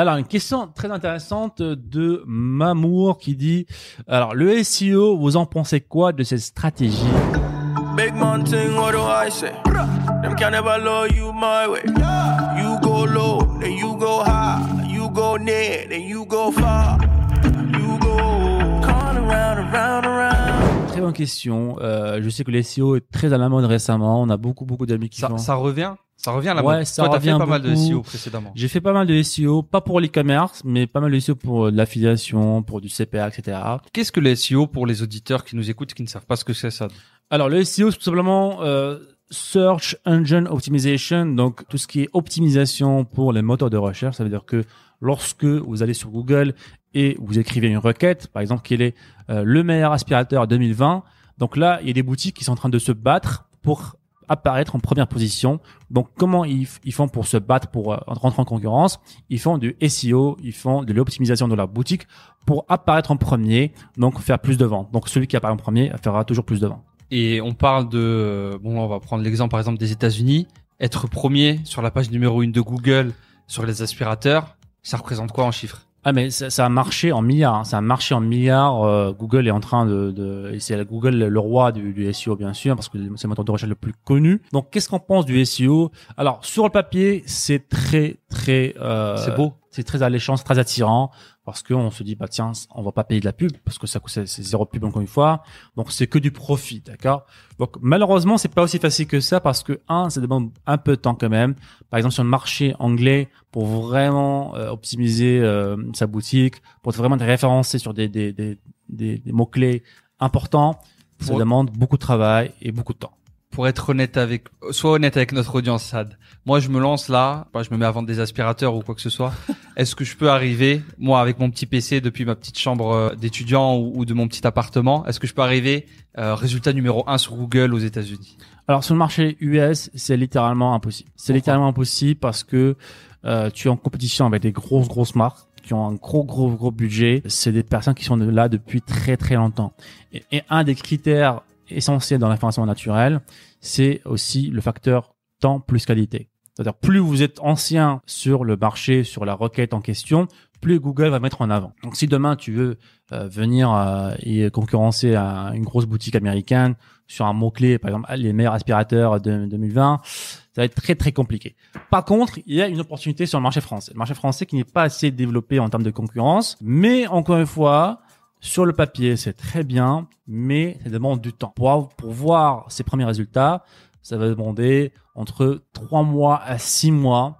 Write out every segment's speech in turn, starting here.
Alors une question très intéressante de Mamour qui dit alors le SEO, vous en pensez quoi de cette stratégie? Big man thing, what do I say? Them can never love you my way. You go low, then you go high. You go near, then you go far. Question. Euh, je sais que le SEO est très à la mode récemment. On a beaucoup beaucoup d'amis qui Ça, font. ça revient Ça revient à la Ouais, mode. ça Toi, t'as fait pas mal de. SEO précédemment. J'ai fait pas mal de SEO, pas pour l'e-commerce, mais pas mal de SEO pour euh, de l'affiliation, pour du CPA, etc. Qu'est-ce que le SEO pour les auditeurs qui nous écoutent et qui ne savent pas ce que c'est ça Alors le SEO, c'est tout simplement euh, Search Engine Optimization, donc tout ce qui est optimisation pour les moteurs de recherche. Ça veut dire que lorsque vous allez sur Google et vous écrivez une requête, par exemple, quel est euh, le meilleur aspirateur 2020, donc là, il y a des boutiques qui sont en train de se battre pour apparaître en première position. Donc, comment ils, font pour se battre, pour euh, rentrer en concurrence? Ils font du SEO, ils font de l'optimisation de leur boutique pour apparaître en premier, donc faire plus de ventes. Donc, celui qui apparaît en premier fera toujours plus de ventes. Et on parle de bon, là, on va prendre l'exemple par exemple des États-Unis. Être premier sur la page numéro une de Google sur les aspirateurs, ça représente quoi en chiffres? Ah mais ça, ça a marché en milliards, hein. ça a marché en milliards. euh, Google est en train de, de c'est Google le roi du, du SEO bien sûr parce que c'est le moteur de recherche le plus connu. Donc qu'est-ce qu'on pense du SEO Alors sur le papier c'est très très euh, C'est beau. c'est très alléchant, c'est très attirant parce qu'on se dit bah tiens on va pas payer de la pub parce que ça coûte c'est zéro pub encore une fois. Donc c'est que du profit d'accord? Donc malheureusement c'est pas aussi facile que ça parce que un ça demande un peu de temps quand même. Par exemple sur le marché anglais pour vraiment euh, optimiser euh, sa boutique pour vraiment être référencé sur des des des, des, des mots clés importants ça demande beaucoup de travail et beaucoup de temps Pour être honnête avec, sois honnête avec notre audience, Sad. Moi, je me lance là, je me mets à vendre des aspirateurs ou quoi que ce soit. Est-ce que je peux arriver, moi, avec mon petit PC depuis ma petite chambre euh, d'étudiant ou, de mon petit appartement, est-ce que je peux arriver euh, résultat numéro un sur Google aux États-Unis? Alors sur le marché US, c'est littéralement impossible. C'est littéralement impossible parce que euh, tu es en compétition avec des grosses grosses marques qui ont un gros gros gros budget. C'est des personnes qui sont là depuis très très longtemps. Et, et un des critères essentiels dans l'information naturelle, c'est aussi le facteur temps plus qualité. C'est-à-dire plus vous êtes ancien sur le marché, sur la requête en question, plus Google va mettre en avant. Donc si demain tu veux euh, venir euh, et concurrencer à une grosse boutique américaine sur un mot-clé, par exemple les meilleurs aspirateurs de 2020, ça va être très très compliqué. Par contre, il y a une opportunité sur le marché français. Le marché français qui n'est pas assez développé en termes de concurrence, mais encore une fois, sur le papier, c'est très bien, mais ça demande du temps. Pour, pour voir ses premiers résultats, ça va demander entre trois mois à six mois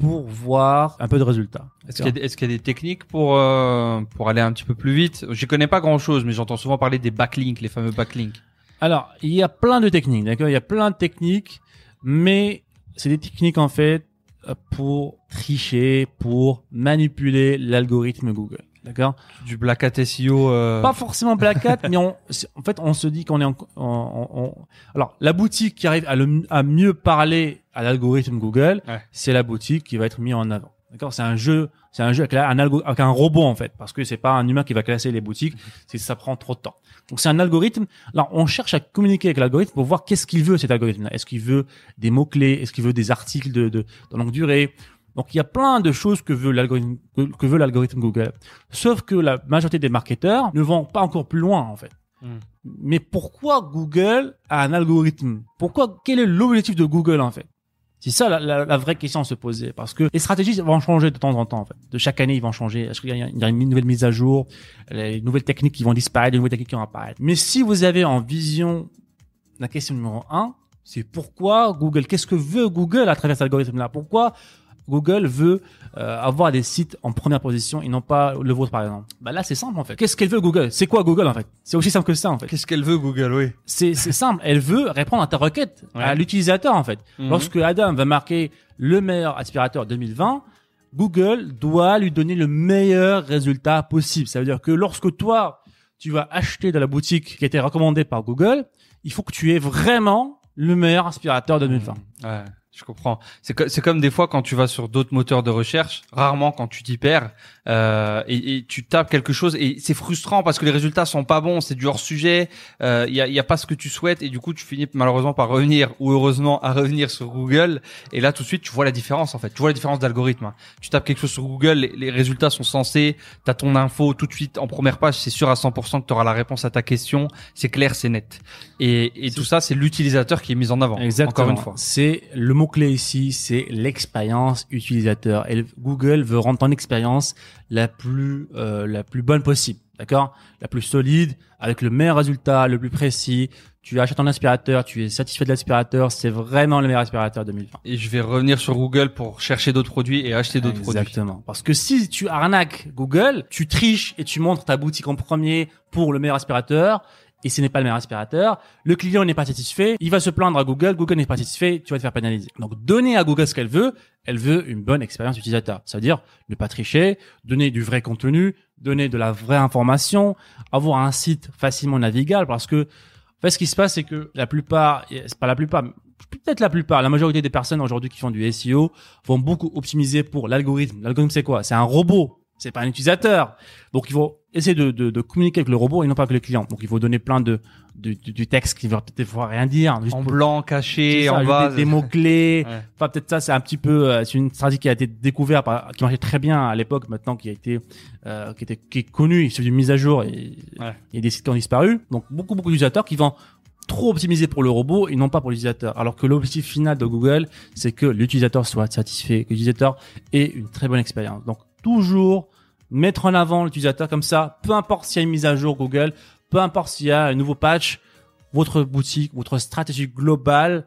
pour voir un peu de résultats. Est-ce qu'il y, a des- est-ce qu'il y a des techniques pour euh, pour aller un petit peu plus vite? Je connais pas grand chose, mais j'entends souvent parler des backlinks, les fameux backlinks. Alors, il y a plein de techniques, d'accord? Il y a plein de techniques, mais c'est des techniques en fait pour tricher, pour manipuler l'algorithme Google, d'accord Du black hat SEO. euh, Pas forcément Black Hat, mais on, en fait, on se dit qu'on est en, en- en- alors la boutique qui arrive à, le, à mieux parler à l'algorithme Google, Ouais. c'est la boutique qui va être mise en avant. D'accord, c'est un jeu, c'est un jeu avec un, algo, avec un robot en fait, parce que c'est pas un humain qui va classer les boutiques, c'est ça prend trop de temps. Donc c'est un algorithme. Alors on cherche à communiquer avec l'algorithme pour voir qu'est-ce qu'il veut cet algorithme. Est-ce qu'il veut des mots clés Est-ce qu'il veut des articles de, de, de longue durée? Donc il y a plein de choses que veut l'algorithme que, veut l'algorithme Google. Sauf que la majorité des marketeurs ne vont pas encore plus loin en fait. Hmm. Mais pourquoi Google a un algorithme? Pourquoi Quel est l'objectif de Google en fait? C'est ça la, la, la vraie question à se poser parce que les stratégies vont changer de temps en temps en fait. De chaque année ils vont changer. Est-ce qu'il y y a une nouvelle mise à jour, les nouvelles techniques qui vont disparaître, des nouvelles techniques qui vont apparaître. Mais si vous avez en vision la question numéro un, c'est pourquoi Google? Qu'est-ce que veut Google à travers cet algorithme-là? Pourquoi Google veut euh, avoir des sites en première position et non pas le vôtre par exemple. Bah là c'est simple en fait. Qu'est-ce qu'elle veut Google? C'est quoi Google en fait? C'est aussi simple que ça en fait. Qu'est-ce qu'elle veut Google, oui. C'est c'est simple. Elle veut répondre à ta requête, à l'utilisateur en fait. Mhm. Lorsque Adam va marquer le meilleur aspirateur 2020, Google doit lui donner le meilleur résultat possible. Ça veut dire que lorsque toi tu vas acheter de la boutique qui a été recommandée par Google, il faut que tu aies vraiment le meilleur aspirateur de 2020. Ouais, je comprends. C'est co- comme des fois quand tu vas sur d'autres moteurs de recherche, rarement quand tu t'y perds euh, et, et tu tapes quelque chose et c'est frustrant parce que les résultats sont pas bons, c'est du hors sujet, il y, a, y a pas ce que tu souhaites et du coup tu finis malheureusement par revenir ou heureusement à revenir sur Google et là tout de suite tu vois la différence en fait, tu vois la différence d'algorithme. hein. Tu tapes quelque chose sur Google, les, les résultats sont censés, t'as ton info tout de suite en première page, c'est sûr à 100% que tu auras la réponse à ta question, c'est clair, c'est net. Et, et tout ça c'est l'utilisateur qui est mis en avant. Exactement. Encore une fois. C'est le clé ici, c'est l'expérience utilisateur. Et le- Google veut rendre ton expérience la plus euh, la plus bonne possible, d'accord? La plus solide, avec le meilleur résultat, le plus précis. Tu achètes ton aspirateur, tu es satisfait de l'aspirateur, c'est vraiment le meilleur aspirateur 2020. Et je vais revenir sur Google pour chercher d'autres produits et acheter d'autres produits. Exactement. Parce que si tu arnaques Google, tu triches et tu montres ta boutique en premier pour le meilleur aspirateur, et ce n'est pas le meilleur aspirateur, le client n'est pas satisfait, il va se plaindre à Google, Google n'est pas satisfait, tu vas te faire pénaliser. Donc donner à Google ce qu'elle veut, elle veut une bonne expérience utilisateur. C'est-à-dire ne pas tricher, donner du vrai contenu, donner de la vraie information, avoir un site facilement navigable parce que en fait, ce qui se passe, c'est que la plupart, c'est pas la plupart, peut-être la plupart, la majorité des personnes aujourd'hui qui font du SEO vont beaucoup optimiser pour l'algorithme. L'algorithme, c'est quoi? C'est un robot. C'est pas un utilisateur. Donc, il faut essayer de, de, de communiquer avec le robot et non pas avec le client. Donc, il faut donner plein de, de, du texte qui va peut-être fois rien dire. En pour- blanc, caché, ça, en bas. des, mots clés. Ouais. Enfin, peut-être ça, c'est un petit peu, euh, c'est une stratégie qui a été découverte, par- qui marchait très bien à l'époque, maintenant qui a été, euh, qui était, qui est connue, il suffit d'une mise à jour et Ouais. il y a des sites qui ont disparu. Donc, beaucoup, beaucoup d'utilisateurs qui vont trop optimiser pour le robot et non pas pour l'utilisateur. Alors que l'objectif final de Google, c'est que l'utilisateur soit satisfait, que l'utilisateur ait une très bonne expérience. Donc, toujours mettre en avant l'utilisateur comme ça, peu importe s'il y a une mise à jour Google, peu importe s'il y a un nouveau patch, votre boutique, votre stratégie globale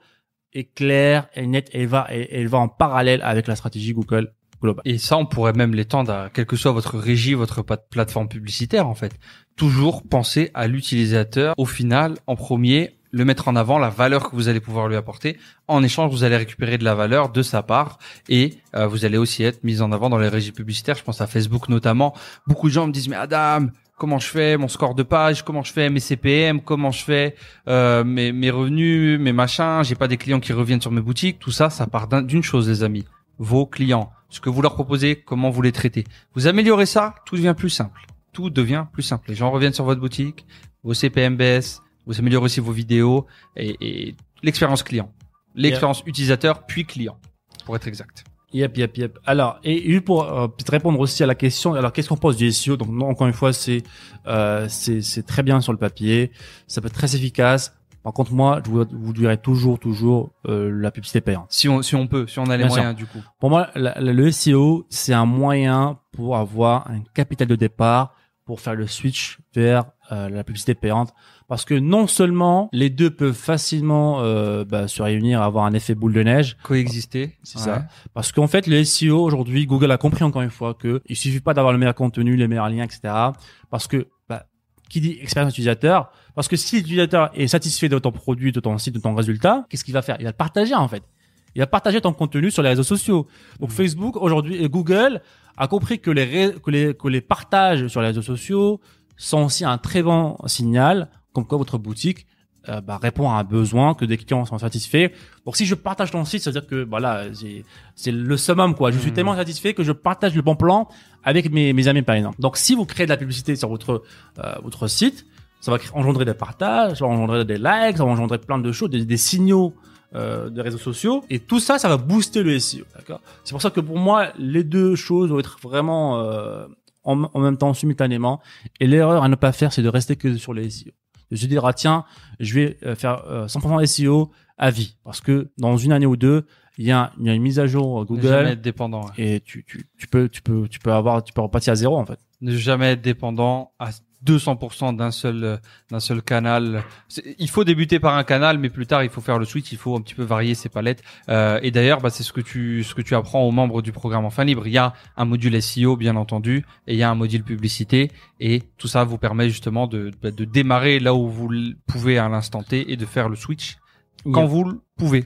est claire, est nette, et elle va, et elle va en parallèle avec la stratégie Google globale. Et ça, on pourrait même l'étendre à quelle que soit votre régie, votre plateforme publicitaire, en fait. Toujours penser à l'utilisateur, au final, en premier, le mettre en avant, la valeur que vous allez pouvoir lui apporter. En échange, vous allez récupérer de la valeur de sa part et euh, vous allez aussi être mis en avant dans les régies publicitaires. Je pense à Facebook notamment. Beaucoup de gens me disent, mais Adam, comment je fais mon score de page, comment je fais mes CPM, comment je fais euh, mes, revenus, mes machins, j'ai pas des clients qui reviennent sur mes boutiques. Tout ça, ça part d'un- d'une chose, les amis. Vos clients, ce que vous leur proposez, comment vous les traitez. Vous améliorez ça, tout devient plus simple. Tout devient plus simple. Les gens reviennent sur votre boutique, vos CPM baissent, vous améliorez aussi vos vidéos et, et l'expérience client, l'expérience utilisateur puis client, pour être exact. Yep, yep, yep. Alors, et juste pour euh, répondre aussi à la question, alors qu'est-ce qu'on pense du SEO Donc, non, encore une fois, c'est euh, c'est c'est très bien sur le papier, ça peut être très efficace. Par contre, moi, je vous, vous dirais toujours, toujours euh, la publicité payante. Si on, si on peut, si on a les Bien sûr. moyens du coup. Pour moi, la- la- le SEO, c'est un moyen pour avoir un capital de départ pour faire le switch vers euh, la publicité payante. Parce que non seulement les deux peuvent facilement euh, bah, se réunir, avoir un effet boule de neige, Coexister, c'est ça. Parce qu'en fait, le SEO aujourd'hui, Google a compris encore une fois que il suffit pas d'avoir le meilleur contenu, les meilleurs liens, etc. Parce que bah, qui dit expérience utilisateur Parce que si l'utilisateur est satisfait de ton produit, de ton site, de ton résultat, qu'est-ce qu'il va faire? Il va le partager en fait. Il va partager ton contenu sur les réseaux sociaux. Donc Facebook aujourd'hui et Google a compris que les, que les que les partages sur les réseaux sociaux sont aussi un très bon signal, comme quoi votre boutique euh, bah, répond à un besoin, que des clients sont satisfaits. Donc si je partage ton site, ça veut dire que voilà, j'ai- c'est le summum quoi. Je suis Mhm. tellement satisfait que je partage le bon plan avec mes, mes amis par exemple. Donc si vous créez de la publicité sur votre euh, votre site, ça va engendrer des partages, ça va engendrer des likes, ça va engendrer plein de choses, des, des signaux euh, des réseaux sociaux et tout ça, ça va booster le SEO. D'accord? C'est pour ça que pour moi, les deux choses doivent être vraiment euh, en, en même temps simultanément. Et l'erreur à ne pas faire, c'est de rester que sur les SEO. De se dire ah tiens, je vais euh, faire euh, 100% SEO à vie parce que dans une année ou deux, il y a, il y a une mise à jour Ne Google jamais être dépendant. ouais. et tu, tu, tu peux tu peux tu peux avoir tu peux repartir à zéro en fait. Ne jamais être dépendant à 200% d'un seul d'un seul canal. Il faut débuter par un canal, mais plus tard il faut faire le switch. Il faut un petit peu varier ses palettes. Euh, et d'ailleurs, bah, c'est ce que tu ce que tu apprends aux membres du programme Enfin Libre. Il y a un module SEO bien entendu, et il y a un module publicité, et tout ça vous permet justement de bah, de démarrer là où vous le pouvez à l'instant T et de faire le switch quand vous le pouvez.